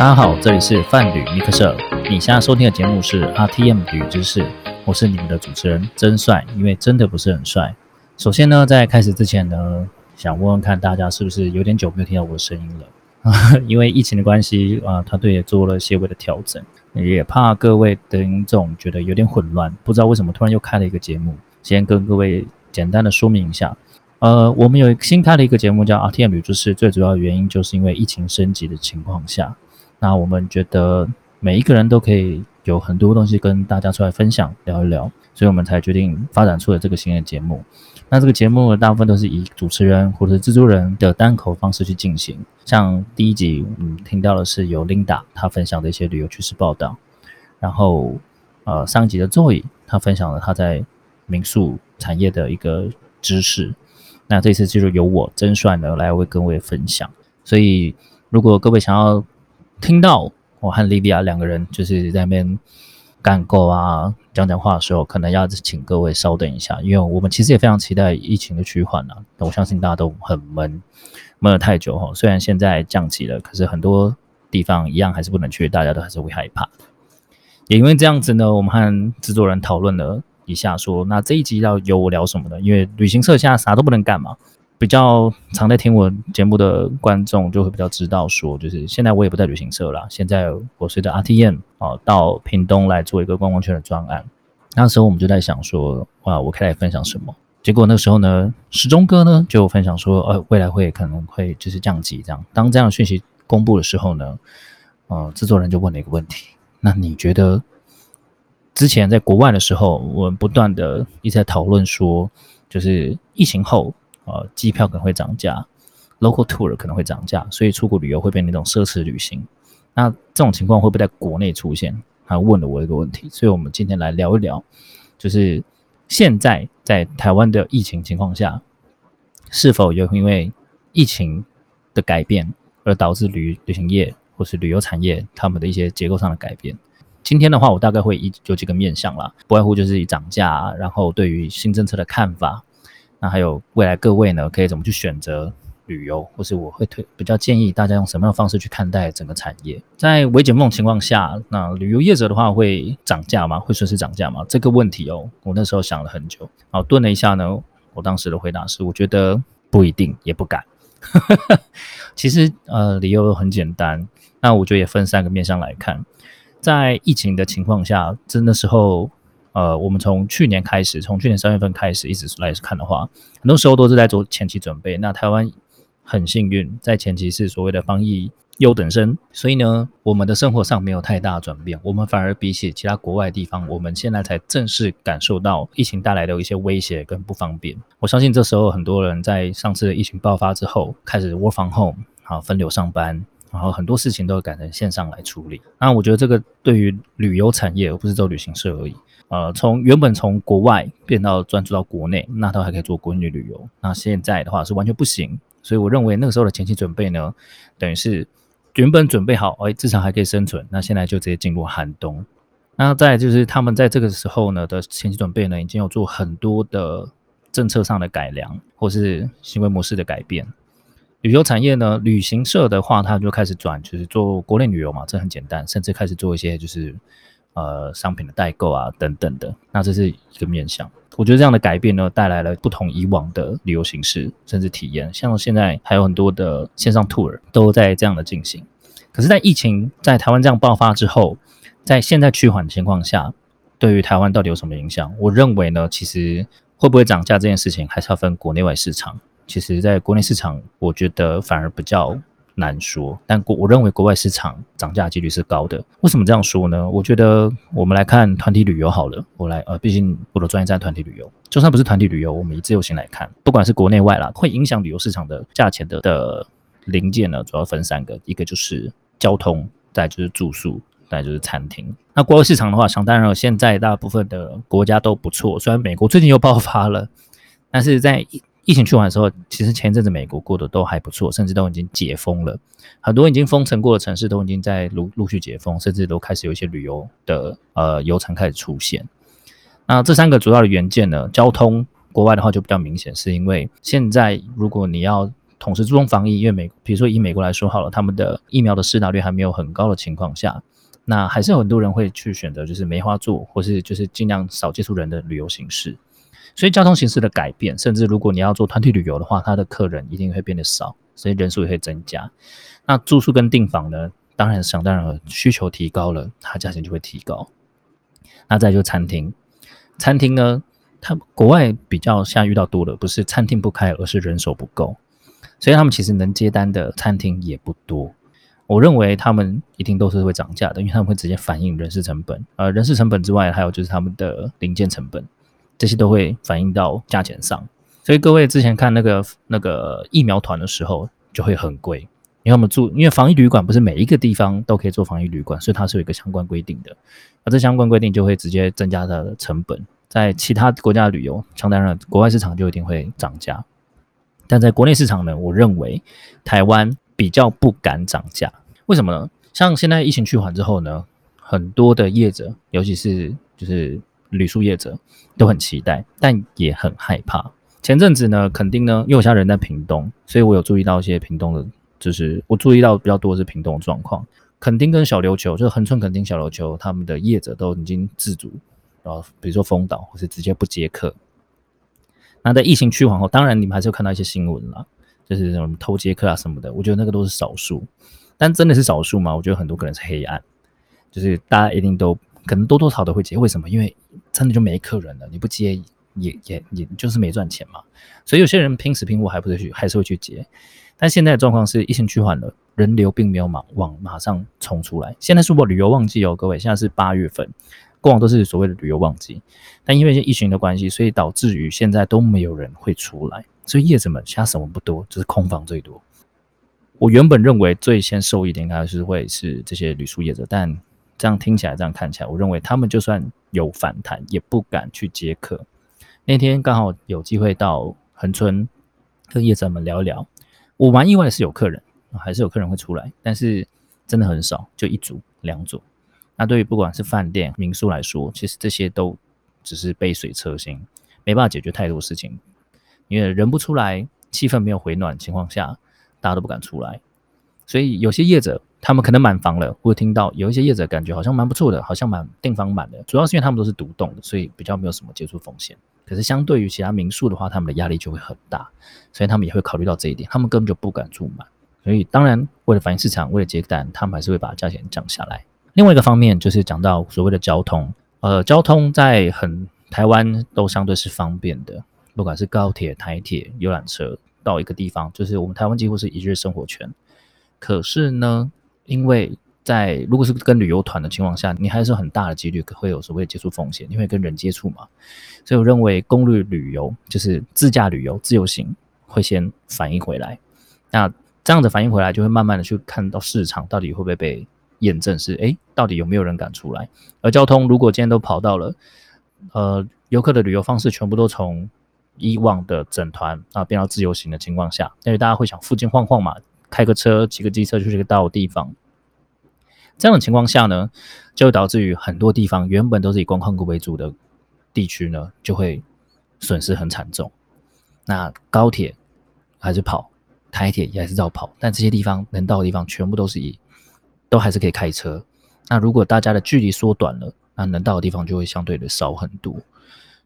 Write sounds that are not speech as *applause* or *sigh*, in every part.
大家好，这里是范旅尼克社。你现在收听的节目是 RTM 旅知识，我是你们的主持人真帅，因为真的不是很帅。首先呢，在开始之前呢，想问问看大家是不是有点久没有听到我的声音了？*laughs* 因为疫情的关系啊，团队也做了些微的调整，也怕各位听众觉得有点混乱，不知道为什么突然又开了一个节目。先跟各位简单的说明一下。呃，我们有新开的一个节目叫 RTM 旅知识，最主要的原因就是因为疫情升级的情况下，那我们觉得每一个人都可以有很多东西跟大家出来分享聊一聊，所以我们才决定发展出了这个新的节目。那这个节目大部分都是以主持人或者是制作人的单口方式去进行，像第一集嗯听到的是由 Linda 她分享的一些旅游趋势报道，然后呃上一集的 Joy 她分享了她在民宿产业的一个知识。那这次就是由我真帅呢来为各位分享，所以如果各位想要听到我和莉莉亚两个人就是在那边干够啊讲讲话的时候，可能要请各位稍等一下，因为我们其实也非常期待疫情的趋缓啊。我相信大家都很闷闷了太久哈，虽然现在降级了，可是很多地方一样还是不能去，大家都还是会害怕。也因为这样子呢，我们和制作人讨论了。一下说，那这一集要由我聊什么呢？因为旅行社现在啥都不能干嘛。比较常在听我节目的观众就会比较知道，说就是现在我也不在旅行社了。现在我随着 RTM 啊到屏东来做一个观光圈的专案。那时候我们就在想说，哇，我可以来分享什么？结果那时候呢，时钟哥呢就分享说，呃，未来会可能会就是降级这样。当这样的讯息公布的时候呢，呃，制作人就问了一个问题：那你觉得？之前在国外的时候，我们不断的一直在讨论说，就是疫情后，呃，机票可能会涨价，local tour 可能会涨价，所以出国旅游会变成一种奢侈旅行。那这种情况会不会在国内出现？他问了我一个问题，所以我们今天来聊一聊，就是现在在台湾的疫情情况下，是否有因为疫情的改变而导致旅旅行业或是旅游产业他们的一些结构上的改变？今天的话，我大概会以有几个面向啦，不外乎就是以涨价，然后对于新政策的看法，那还有未来各位呢可以怎么去选择旅游，或是我会推比较建议大家用什么样的方式去看待整个产业。在微解梦情况下，那旅游业者的话会涨价吗？会顺势涨价吗？这个问题哦，我那时候想了很久，好顿了一下呢，我当时的回答是，我觉得不一定，也不敢。*laughs* 其实呃，理由很简单，那我觉得也分三个面向来看。在疫情的情况下，真的时候，呃，我们从去年开始，从去年三月份开始一直来看的话，很多时候都是在做前期准备。那台湾很幸运，在前期是所谓的防疫优等生，所以呢，我们的生活上没有太大转变。我们反而比起其他国外地方，我们现在才正式感受到疫情带来的一些威胁跟不方便。我相信这时候很多人在上次疫情爆发之后，开始 work from home，好分流上班。然后很多事情都改成线上来处理。那我觉得这个对于旅游产业，而不是做旅行社而已。呃，从原本从国外变到专注到国内，那都还可以做国内旅游。那现在的话是完全不行。所以我认为那个时候的前期准备呢，等于是原本准备好，哎，至少还可以生存。那现在就直接进入寒冬。那再就是他们在这个时候呢的前期准备呢，已经有做很多的政策上的改良，或是行为模式的改变。旅游产业呢，旅行社的话，它就开始转，就是做国内旅游嘛，这很简单，甚至开始做一些就是呃商品的代购啊等等的。那这是一个面向，我觉得这样的改变呢，带来了不同以往的旅游形式，甚至体验。像现在还有很多的线上 tour 都在这样的进行。可是，在疫情在台湾这样爆发之后，在现在趋缓的情况下，对于台湾到底有什么影响？我认为呢，其实会不会涨价这件事情，还是要分国内外市场。其实，在国内市场，我觉得反而比较难说。但国我认为国外市场涨价几率是高的。为什么这样说呢？我觉得我们来看团体旅游好了。我来呃，毕竟我的专业在团体旅游，就算不是团体旅游，我们以自由行来看，不管是国内外啦，会影响旅游市场的价钱的的零件呢，主要分三个：一个就是交通，再就是住宿，再就是餐厅。那国外市场的话，想当然了，现在大部分的国家都不错。虽然美国最近又爆发了，但是在疫情去完的时候，其实前阵子美国过得都还不错，甚至都已经解封了。很多已经封城过的城市都已经在陆陆续解封，甚至都开始有一些旅游的呃游程开始出现。那这三个主要的元件呢，交通国外的话就比较明显，是因为现在如果你要同时注重防疫，因为美，比如说以美国来说好了，他们的疫苗的施打率还没有很高的情况下，那还是有很多人会去选择就是梅花座，或是就是尽量少接触人的旅游形式。所以交通形式的改变，甚至如果你要做团体旅游的话，它的客人一定会变得少，所以人数也会增加。那住宿跟订房呢，当然想当然，需求提高了，它价钱就会提高。那再就餐厅，餐厅呢，它国外比较现在遇到多了，不是餐厅不开，而是人手不够，所以他们其实能接单的餐厅也不多。我认为他们一定都是会涨价的，因为他们会直接反映人事成本，呃，人事成本之外，还有就是他们的零件成本。这些都会反映到价钱上，所以各位之前看那个那个疫苗团的时候就会很贵，因为我们住，因为防疫旅馆不是每一个地方都可以做防疫旅馆，所以它是有一个相关规定的，而这相关规定就会直接增加它的成本。在其他国家旅游，当然了，国外市场就一定会涨价，但在国内市场呢，我认为台湾比较不敢涨价，为什么呢？像现在疫情趋缓之后呢，很多的业者，尤其是就是。旅宿业者都很期待，但也很害怕。前阵子呢，肯定呢，因为我家人在屏东，所以我有注意到一些屏东的，就是我注意到比较多是屏东的状况。垦丁跟小琉球，就是恒春垦丁、小琉球，他们的业者都已经自主，然后比如说封岛或是直接不接客。那在疫情趋缓后，当然你们还是有看到一些新闻啦，就是什么偷接客啊什么的。我觉得那个都是少数，但真的是少数吗？我觉得很多可能是黑暗，就是大家一定都。可能多多少少都会接，为什么？因为真的就没客人了，你不接也也也就是没赚钱嘛。所以有些人拼死拼活还不是去，还是会去接。但现在的状况是疫情趋缓了，人流并没有马往马上冲出来。现在是我旅游旺季哦，各位，现在是八月份，过往都是所谓的旅游旺季，但因为疫情的关系，所以导致于现在都没有人会出来，所以业者们现在什么不多，就是空房最多。我原本认为最先受益的应该是会是这些旅宿业者，但这样听起来，这样看起来，我认为他们就算有反弹，也不敢去接客。那天刚好有机会到恒春跟业者们聊一聊，我蛮意外的是有客人，还是有客人会出来，但是真的很少，就一组两组。那对于不管是饭店、民宿来说，其实这些都只是杯水车薪，没办法解决太多事情，因为人不出来，气氛没有回暖情况下，大家都不敢出来，所以有些业者。他们可能满房了，或听到有一些业者感觉好像蛮不错的，好像满订房满的，主要是因为他们都是独栋的，所以比较没有什么接触风险。可是相对于其他民宿的话，他们的压力就会很大，所以他们也会考虑到这一点，他们根本就不敢住满。所以当然，为了反映市场，为了接单，他们还是会把价钱降下来。另外一个方面就是讲到所谓的交通，呃，交通在很台湾都相对是方便的，不管是高铁、台铁、游览车到一个地方，就是我们台湾几乎是一日生活圈。可是呢？因为在如果是跟旅游团的情况下，你还是很大的几率会有所谓接触风险，因为跟人接触嘛。所以我认为公路旅游就是自驾旅游、自由行会先反应回来。那这样子反应回来，就会慢慢的去看到市场到底会不会被验证是，哎，到底有没有人敢出来？而交通如果今天都跑到了，呃，游客的旅游方式全部都从以往的整团啊变到自由行的情况下，因为大家会想附近晃晃嘛，开个车、骑个机车去一个到的地方。这样的情况下呢，就导致于很多地方原本都是以观光客为主的地区呢，就会损失很惨重。那高铁还是跑，台铁也还是照跑，但这些地方能到的地方全部都是以都还是可以开车。那如果大家的距离缩短了，那能到的地方就会相对的少很多。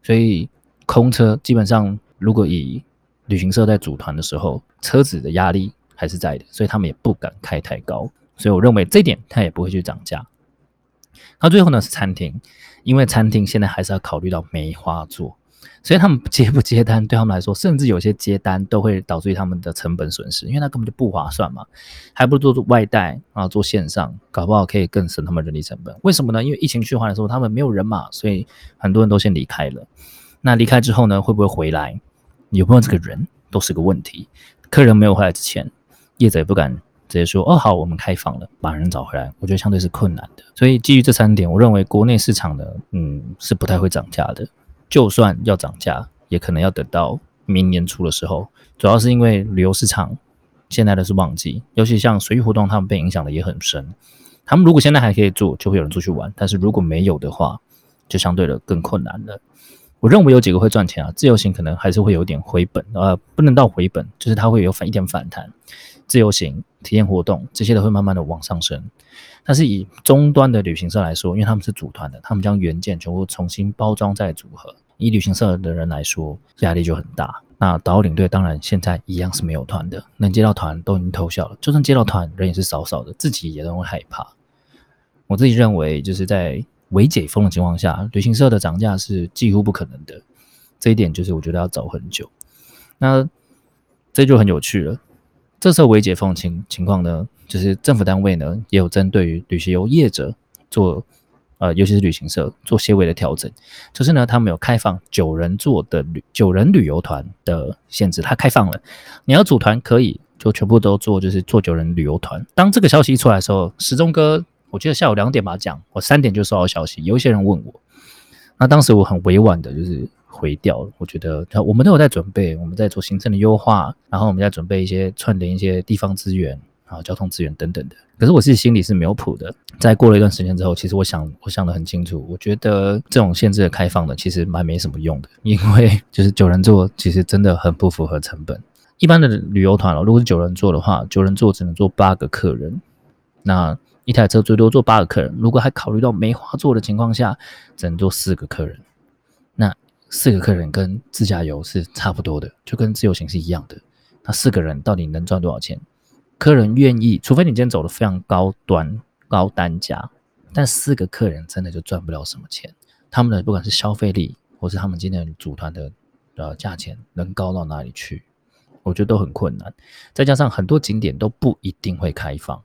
所以空车基本上，如果以旅行社在组团的时候，车子的压力还是在的，所以他们也不敢开太高。所以我认为这一点他也不会去涨价。那最后呢是餐厅，因为餐厅现在还是要考虑到梅花座，所以他们接不接单对他们来说，甚至有些接单都会导致于他们的成本损失，因为它根本就不划算嘛，还不如做外带啊，做线上，搞不好可以更省他们人力成本。为什么呢？因为疫情循环的时候，他们没有人嘛，所以很多人都先离开了。那离开之后呢，会不会回来？有没有这个人都是个问题。客人没有回来之前，业者也不敢。直接说哦好，我们开放了，把人找回来，我觉得相对是困难的。所以基于这三点，我认为国内市场呢，嗯，是不太会涨价的。就算要涨价，也可能要等到明年初的时候。主要是因为旅游市场现在的是旺季，尤其像水域活动，他们被影响的也很深。他们如果现在还可以做，就会有人出去玩；但是如果没有的话，就相对的更困难了。我认为有几个会赚钱啊，自由行可能还是会有点回本，呃，不能到回本，就是它会有反一点反弹。自由行、体验活动这些都会慢慢的往上升。但是以终端的旅行社来说，因为他们是组团的，他们将原件全部重新包装再组合。以旅行社的人来说，压力就很大。那导领队当然现在一样是没有团的，能接到团都已经偷笑了，就算接到团，人也是少少的，自己也都会害怕。我自己认为，就是在未解封的情况下，旅行社的涨价是几乎不可能的。这一点就是我觉得要走很久。那这就很有趣了。这时候未解封情情况呢，就是政府单位呢也有针对于旅游业者做，呃，尤其是旅行社做些微的调整。就是呢，他们有开放九人座的旅九人旅游团的限制，它开放了，你要组团可以，就全部都做，就是做九人旅游团。当这个消息一出来的时候，时钟哥。我记得下午两点吧讲，我三点就收到消息，有一些人问我，那当时我很委婉的，就是回掉了。我觉得我们都有在准备，我们在做行政的优化，然后我们在准备一些串联一些地方资源啊、交通资源等等的。可是我自己心里是没有谱的。在过了一段时间之后，其实我想，我想的很清楚，我觉得这种限制的开放的，其实蛮没什么用的，因为 *laughs* 就是九人座其实真的很不符合成本。一般的旅游团哦，如果是九人座的话，九人座只能坐八个客人，那。一台车最多坐八个客人，如果还考虑到梅花座的情况下，只能坐四个客人。那四个客人跟自驾游是差不多的，就跟自由行是一样的。那四个人到底能赚多少钱？客人愿意，除非你今天走的非常高端、高单价，但四个客人真的就赚不了什么钱。他们的不管是消费力，或是他们今天组团的呃价钱能高到哪里去？我觉得都很困难。再加上很多景点都不一定会开放。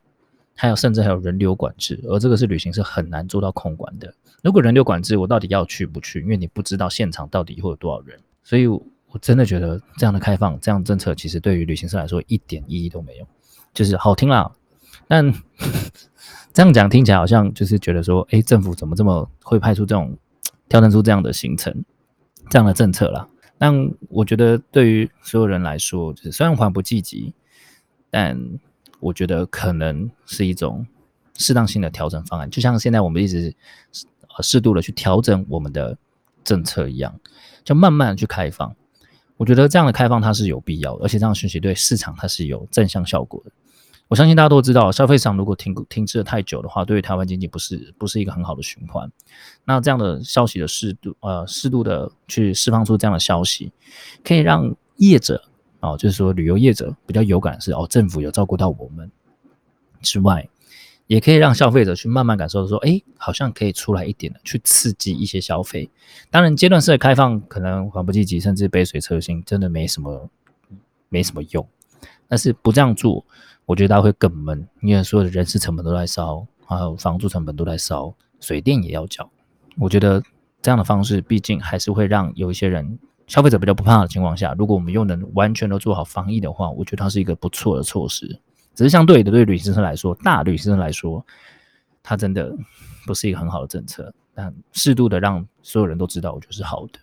还有，甚至还有人流管制，而这个是旅行社很难做到控管的。如果人流管制，我到底要去不去？因为你不知道现场到底会有多少人，所以我真的觉得这样的开放、这样政策，其实对于旅行社来说一点意义都没有。就是好听啦，但 *laughs* 这样讲听起来好像就是觉得说，哎，政府怎么这么会派出这种调整出这样的行程、这样的政策啦？但我觉得对于所有人来说，就是虽然缓不积极，但。我觉得可能是一种适当性的调整方案，就像现在我们一直呃适度的去调整我们的政策一样，就慢慢去开放。我觉得这样的开放它是有必要的，而且这样讯息对市场它是有正向效果的。我相信大家都知道，消费市场如果停停滞的太久的话，对于台湾经济不是不是一个很好的循环。那这样的消息的适度呃适度的去释放出这样的消息，可以让业者。哦，就是说旅游业者比较有感是哦，政府有照顾到我们之外，也可以让消费者去慢慢感受说，哎，好像可以出来一点的，去刺激一些消费。当然，阶段式的开放可能缓不积极，甚至杯水车薪，真的没什么没什么用。但是不这样做，我觉得大家会更闷，因为所有的人事成本都在烧，还有房租成本都在烧，水电也要交。我觉得这样的方式，毕竟还是会让有一些人。消费者比较不怕的情况下，如果我们又能完全都做好防疫的话，我觉得它是一个不错的措施。只是相对的，对旅行社来说，大旅行社来说，它真的不是一个很好的政策。但适度的让所有人都知道，我觉得是好的。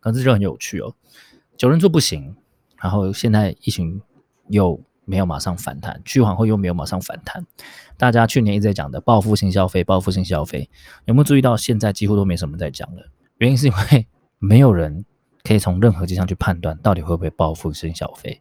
可是就很有趣哦，九人座不行，然后现在疫情又没有马上反弹，去缓后又没有马上反弹。大家去年一直在讲的报复性消费，报复性消费，有没有注意到现在几乎都没什么在讲了？原因是因为。没有人可以从任何迹象去判断到底会不会报复性消费，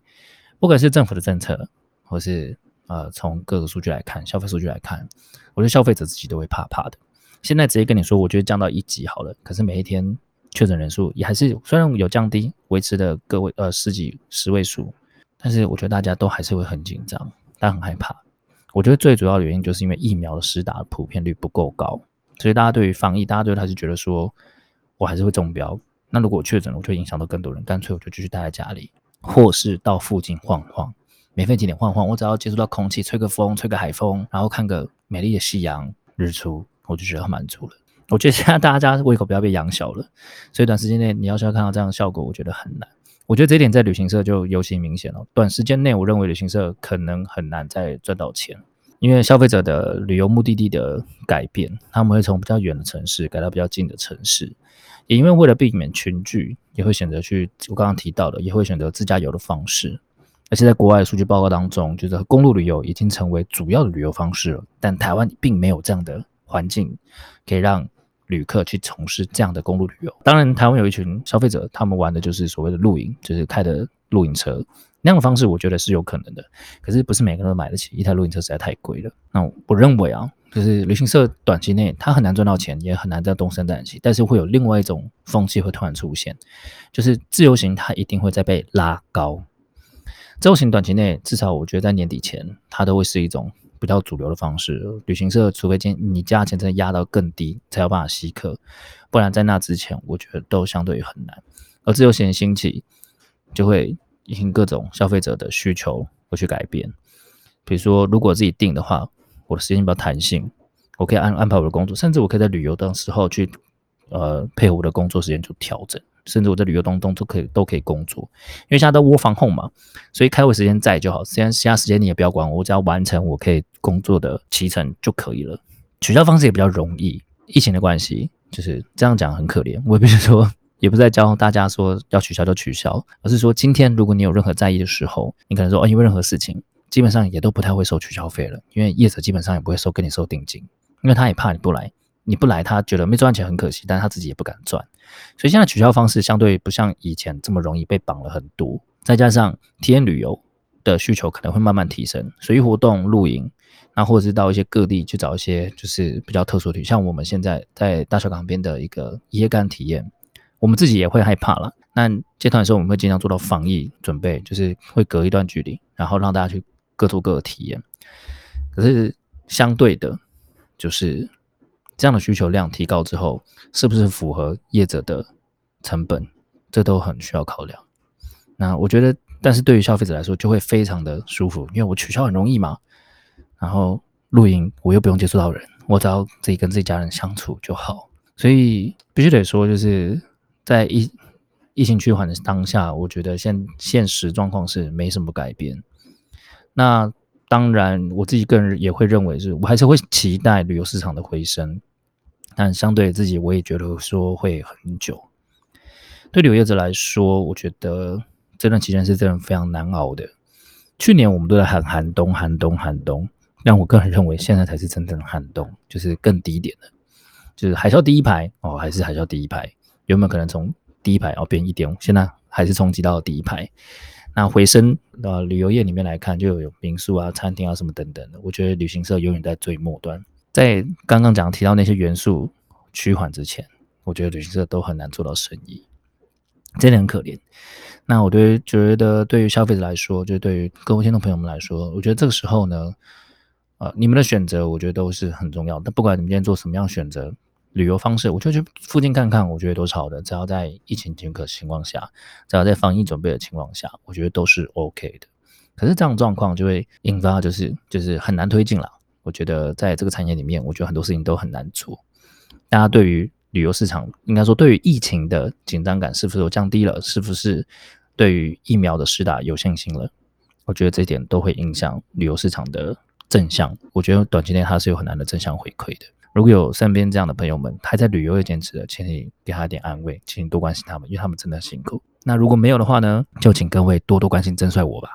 不管是政府的政策，或是呃从各个数据来看，消费数据来看，我觉得消费者自己都会怕怕的。现在直接跟你说，我觉得降到一级好了，可是每一天确诊人数也还是虽然有降低，维持的个位呃十几十位数，但是我觉得大家都还是会很紧张，大家很害怕。我觉得最主要的原因就是因为疫苗的施打普遍率不够高，所以大家对于防疫，大家对他是觉得说。我还是会中标。那如果确诊了，我就影响到更多人，干脆我就继续待在家里，或是到附近晃晃，免费景点晃晃。我只要接触到空气，吹个风，吹个海风，然后看个美丽的夕阳日出，我就觉得很满足了。我觉得现在大家胃口不要被养小了，所以短时间内你要是要看到这样的效果，我觉得很难。我觉得这一点在旅行社就尤其明显了。短时间内，我认为旅行社可能很难再赚到钱。因为消费者的旅游目的地的改变，他们会从比较远的城市改到比较近的城市，也因为为了避免群聚，也会选择去我刚刚提到的，也会选择自驾游的方式。而且在国外的数据报告当中，就是公路旅游已经成为主要的旅游方式了。但台湾并没有这样的环境，可以让旅客去从事这样的公路旅游。当然，台湾有一群消费者，他们玩的就是所谓的露营，就是开的露营车那样的方式，我觉得是有可能的。可是不是每个人都买得起，一台露营车实在太贵了。那我认为啊，就是旅行社短期内它很难赚到钱，也很难在东山再起，但是会有另外一种风气会突然出现，就是自由行它一定会再被拉高。自由行短期内至少我觉得在年底前，它都会是一种。比较主流的方式，旅行社除非今你价钱真的压到更低，才有办法吸客，不然在那之前，我觉得都相对于很难。而自由行兴起，就会因各种消费者的需求会去改变。比如说，如果自己定的话，我的时间比较弹性，我可以安安排我的工作，甚至我可以在旅游的时候去，呃，配合我的工作时间做调整。甚至我在旅游当中都可以都可以工作，因为现在都窝房 home 嘛，所以开会时间在就好，时间其他时间你也不要管我，我只要完成我可以工作的期程就可以了。取消方式也比较容易，疫情的关系就是这样讲很可怜。我必须说，也不是在教大家说要取消就取消，而是说今天如果你有任何在意的时候，你可能说哦，因为任何事情基本上也都不太会收取消费了，因为业者基本上也不会收跟你收定金，因为他也怕你不来。你不来，他觉得没赚钱很可惜，但是他自己也不敢赚，所以现在取消方式相对不像以前这么容易被绑了很多。再加上体验旅游的需求可能会慢慢提升，随意活动、露营，那或者是到一些各地去找一些就是比较特殊的，像我们现在在大小港边的一个椰干体验，我们自己也会害怕了。那接团的时候，我们会尽量做到防疫准备，就是会隔一段距离，然后让大家去各做各的体验。可是相对的，就是。这样的需求量提高之后，是不是符合业者的成本？这都很需要考量。那我觉得，但是对于消费者来说，就会非常的舒服，因为我取消很容易嘛。然后露营我又不用接触到人，我只要自己跟自己家人相处就好。所以必须得说，就是在疫疫情趋缓的当下，我觉得现现实状况是没什么改变。那当然，我自己个人也会认为，是我还是会期待旅游市场的回升，但相对自己，我也觉得说会很久。对旅游业者来说，我觉得这段期间是真的非常难熬的。去年我们都在喊寒冬、寒冬、寒冬，但我个人认为现在才是真正的寒冬，就是更低点的，就是海啸第一排哦，还是海啸第一排，有没有可能从第一排哦变一点五？现在还是冲击到第一排。那回升呃旅游业里面来看，就有民宿啊、餐厅啊什么等等的。我觉得旅行社永远在最末端，在刚刚讲提到那些元素趋缓之前，我觉得旅行社都很难做到生意，真的很可怜。那我对觉得对于消费者来说，就对于各位听众朋友们来说，我觉得这个时候呢，呃，你们的选择我觉得都是很重要的。不管你们今天做什么样选择。旅游方式，我就去附近看看，我觉得都是好的。只要在疫情许可情况下，只要在防疫准备的情况下，我觉得都是 OK 的。可是这样状况就会引发，就是就是很难推进了。我觉得在这个产业里面，我觉得很多事情都很难做。大家对于旅游市场，应该说对于疫情的紧张感是不是都降低了？是不是对于疫苗的施打有信心了？我觉得这点都会影响旅游市场的正向。我觉得短期内它是有很难的正向回馈的。如果有身边这样的朋友们还在旅游业坚持的，请你给他一点安慰，请你多关心他们，因为他们真的辛苦。那如果没有的话呢，就请各位多多关心真帅我吧。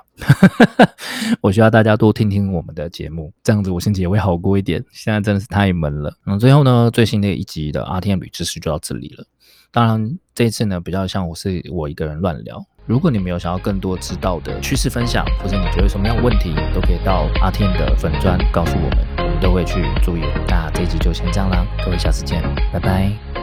*laughs* 我需要大家多听听我们的节目，这样子我心情也会好过一点。现在真的是太闷了。那最后呢，最新的一集的阿天旅知识就到这里了。当然，这一次呢比较像我是我一个人乱聊。如果你们有想要更多知道的趋势分享，或者你觉得什么样的问题，都可以到阿天的粉砖告诉我们。都会去注意。那这一集就先这样啦，各位下次见，拜拜。